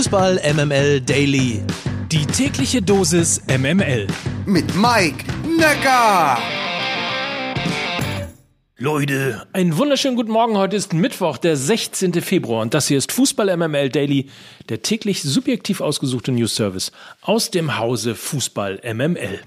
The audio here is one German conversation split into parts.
Fußball MML Daily. Die tägliche Dosis MML. Mit Mike Necker. Leute, einen wunderschönen guten Morgen. Heute ist Mittwoch, der 16. Februar und das hier ist Fußball MML Daily, der täglich subjektiv ausgesuchte News Service aus dem Hause Fußball MML.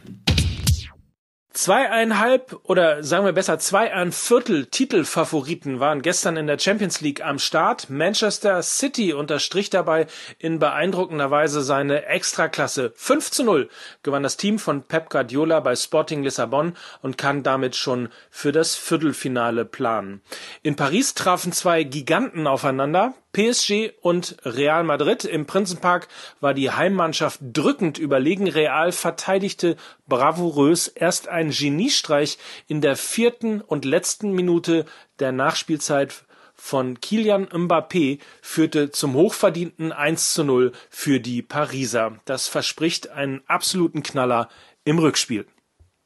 Zweieinhalb oder sagen wir besser zweieinviertel Titelfavoriten waren gestern in der Champions League am Start. Manchester City unterstrich dabei in beeindruckender Weise seine Extraklasse. 5 zu 0 gewann das Team von Pep Guardiola bei Sporting Lissabon und kann damit schon für das Viertelfinale planen. In Paris trafen zwei Giganten aufeinander. PSG und Real Madrid. Im Prinzenpark war die Heimmannschaft drückend überlegen. Real verteidigte bravourös erst ein Geniestreich in der vierten und letzten Minute der Nachspielzeit von Kilian Mbappé führte zum hochverdienten 1 zu 0 für die Pariser. Das verspricht einen absoluten Knaller im Rückspiel.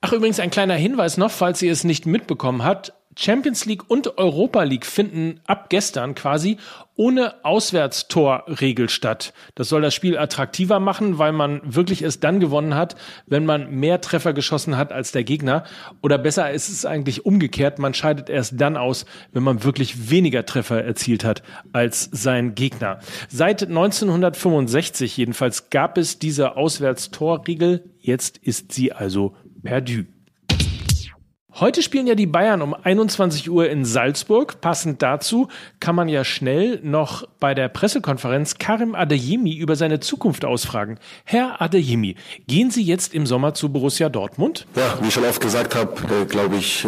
Ach, übrigens ein kleiner Hinweis noch, falls ihr es nicht mitbekommen habt. Champions League und Europa League finden ab gestern quasi ohne Auswärtstorregel statt. Das soll das Spiel attraktiver machen, weil man wirklich es dann gewonnen hat, wenn man mehr Treffer geschossen hat als der Gegner. Oder besser ist es eigentlich umgekehrt, man scheidet erst dann aus, wenn man wirklich weniger Treffer erzielt hat als sein Gegner. Seit 1965 jedenfalls gab es diese Auswärtstorregel. Jetzt ist sie also perdu. Heute spielen ja die Bayern um 21 Uhr in Salzburg. Passend dazu kann man ja schnell noch bei der Pressekonferenz Karim Adeyemi über seine Zukunft ausfragen. Herr Adeyemi, gehen Sie jetzt im Sommer zu Borussia Dortmund? Ja, wie ich schon oft gesagt habe, äh, glaube ich, äh,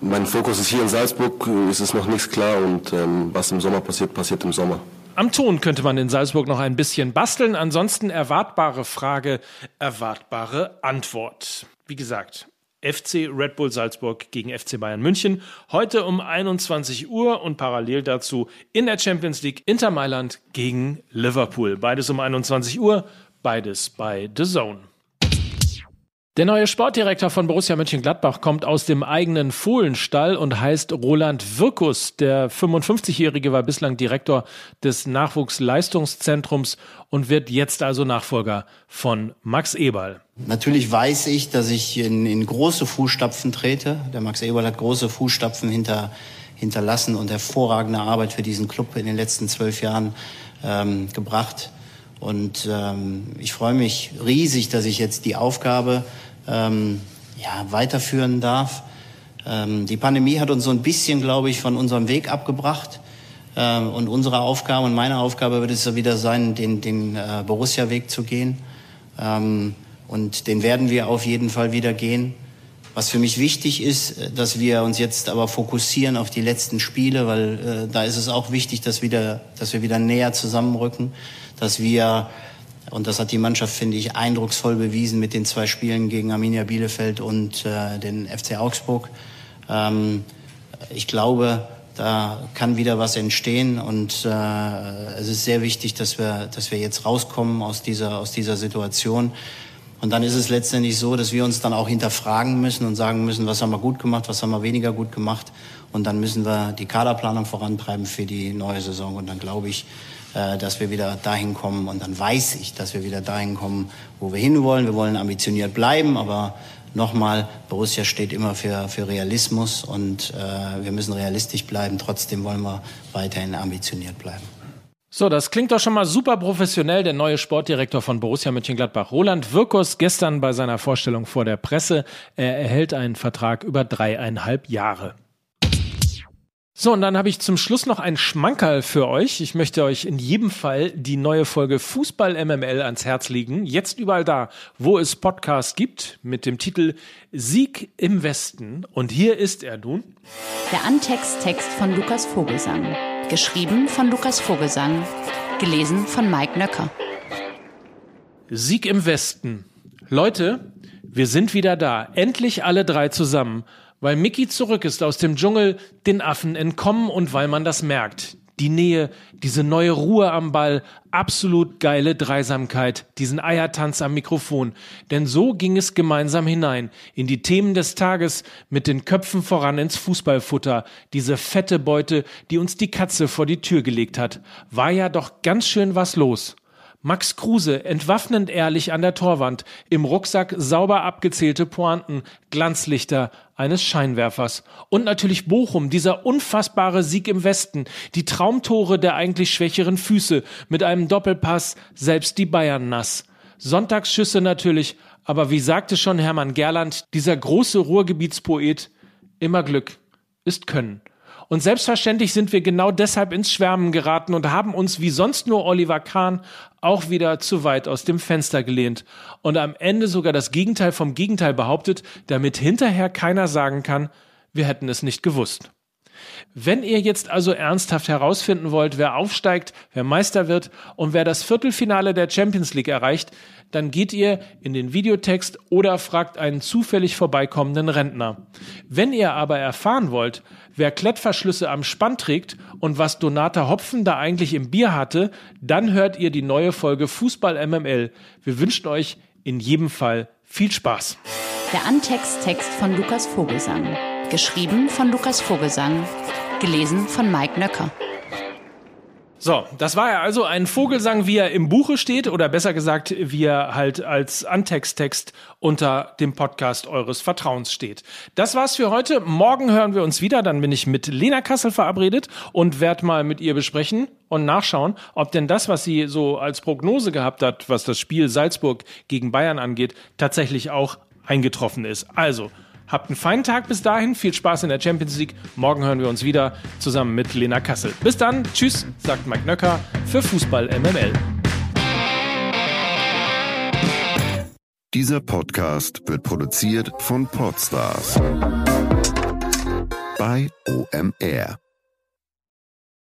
mein Fokus ist hier in Salzburg. Äh, es ist noch nichts klar und ähm, was im Sommer passiert, passiert im Sommer. Am Ton könnte man in Salzburg noch ein bisschen basteln. Ansonsten erwartbare Frage, erwartbare Antwort. Wie gesagt, FC Red Bull Salzburg gegen FC Bayern München. Heute um 21 Uhr und parallel dazu in der Champions League Inter Mailand gegen Liverpool. Beides um 21 Uhr, beides bei The Zone. Der neue Sportdirektor von Borussia Mönchengladbach kommt aus dem eigenen Fohlenstall und heißt Roland Wirkus. Der 55-Jährige war bislang Direktor des Nachwuchsleistungszentrums und wird jetzt also Nachfolger von Max Eberl. Natürlich weiß ich, dass ich in, in große Fußstapfen trete. Der Max Eberl hat große Fußstapfen hinter, hinterlassen und hervorragende Arbeit für diesen Club in den letzten zwölf Jahren ähm, gebracht. Und ähm, ich freue mich riesig, dass ich jetzt die Aufgabe ähm, ja, weiterführen darf. Ähm, die Pandemie hat uns so ein bisschen, glaube ich, von unserem Weg abgebracht. Ähm, und unsere Aufgabe und meine Aufgabe wird es wieder sein, den, den äh, Borussia-Weg zu gehen. Ähm, und den werden wir auf jeden Fall wieder gehen. Was für mich wichtig ist, äh, dass wir uns jetzt aber fokussieren auf die letzten Spiele, weil äh, da ist es auch wichtig, dass, wieder, dass wir wieder näher zusammenrücken, dass wir und das hat die Mannschaft, finde ich, eindrucksvoll bewiesen mit den zwei Spielen gegen Arminia Bielefeld und äh, den FC Augsburg. Ähm, ich glaube, da kann wieder was entstehen und äh, es ist sehr wichtig, dass wir, dass wir jetzt rauskommen aus dieser, aus dieser Situation. Und dann ist es letztendlich so, dass wir uns dann auch hinterfragen müssen und sagen müssen, was haben wir gut gemacht, was haben wir weniger gut gemacht. Und dann müssen wir die Kaderplanung vorantreiben für die neue Saison. Und dann glaube ich, äh, dass wir wieder dahin kommen. Und dann weiß ich, dass wir wieder dahin kommen, wo wir hinwollen. Wir wollen ambitioniert bleiben, aber nochmal, Borussia steht immer für, für Realismus und äh, wir müssen realistisch bleiben. Trotzdem wollen wir weiterhin ambitioniert bleiben. So, das klingt doch schon mal super professionell. Der neue Sportdirektor von Borussia Mönchengladbach, Roland Wirkus, gestern bei seiner Vorstellung vor der Presse. Er erhält einen Vertrag über dreieinhalb Jahre. So, und dann habe ich zum Schluss noch einen Schmankerl für euch. Ich möchte euch in jedem Fall die neue Folge Fußball MML ans Herz legen. Jetzt überall da, wo es Podcasts gibt, mit dem Titel Sieg im Westen. Und hier ist er nun. Der Antexttext von Lukas Vogelsang. Geschrieben von Lukas Vogelsang. Gelesen von Mike Nöcker. Sieg im Westen. Leute, wir sind wieder da. Endlich alle drei zusammen weil Mickey zurück ist aus dem Dschungel, den Affen entkommen und weil man das merkt. Die Nähe, diese neue Ruhe am Ball, absolut geile Dreisamkeit, diesen Eiertanz am Mikrofon. Denn so ging es gemeinsam hinein in die Themen des Tages mit den Köpfen voran ins Fußballfutter. Diese fette Beute, die uns die Katze vor die Tür gelegt hat. War ja doch ganz schön was los. Max Kruse entwaffnend ehrlich an der Torwand, im Rucksack sauber abgezählte Pointen, Glanzlichter eines Scheinwerfers. Und natürlich Bochum, dieser unfassbare Sieg im Westen, die Traumtore der eigentlich schwächeren Füße, mit einem Doppelpass selbst die Bayern nass. Sonntagsschüsse natürlich, aber wie sagte schon Hermann Gerland, dieser große Ruhrgebietspoet, immer Glück ist Können. Und selbstverständlich sind wir genau deshalb ins Schwärmen geraten und haben uns wie sonst nur Oliver Kahn auch wieder zu weit aus dem Fenster gelehnt und am Ende sogar das Gegenteil vom Gegenteil behauptet, damit hinterher keiner sagen kann, wir hätten es nicht gewusst. Wenn ihr jetzt also ernsthaft herausfinden wollt, wer aufsteigt, wer Meister wird und wer das Viertelfinale der Champions League erreicht, dann geht ihr in den Videotext oder fragt einen zufällig vorbeikommenden Rentner. Wenn ihr aber erfahren wollt, wer Klettverschlüsse am Spann trägt und was Donata Hopfen da eigentlich im Bier hatte, dann hört ihr die neue Folge Fußball MML. Wir wünschen euch in jedem Fall viel Spaß. Der Antext-Text von Lukas Vogelsang. Geschrieben von Lukas Vogelsang. Gelesen von Mike Nöcker. So, das war ja also ein Vogelsang, wie er im Buche steht, oder besser gesagt, wie er halt als Antexttext unter dem Podcast eures Vertrauens steht. Das war's für heute. Morgen hören wir uns wieder. Dann bin ich mit Lena Kassel verabredet und werde mal mit ihr besprechen und nachschauen, ob denn das, was sie so als Prognose gehabt hat, was das Spiel Salzburg gegen Bayern angeht, tatsächlich auch eingetroffen ist. Also, Habt einen feinen Tag bis dahin, viel Spaß in der Champions League. Morgen hören wir uns wieder zusammen mit Lena Kassel. Bis dann, tschüss, sagt Mike Nöcker für Fußball MML. Dieser Podcast wird produziert von Podstars bei OMR.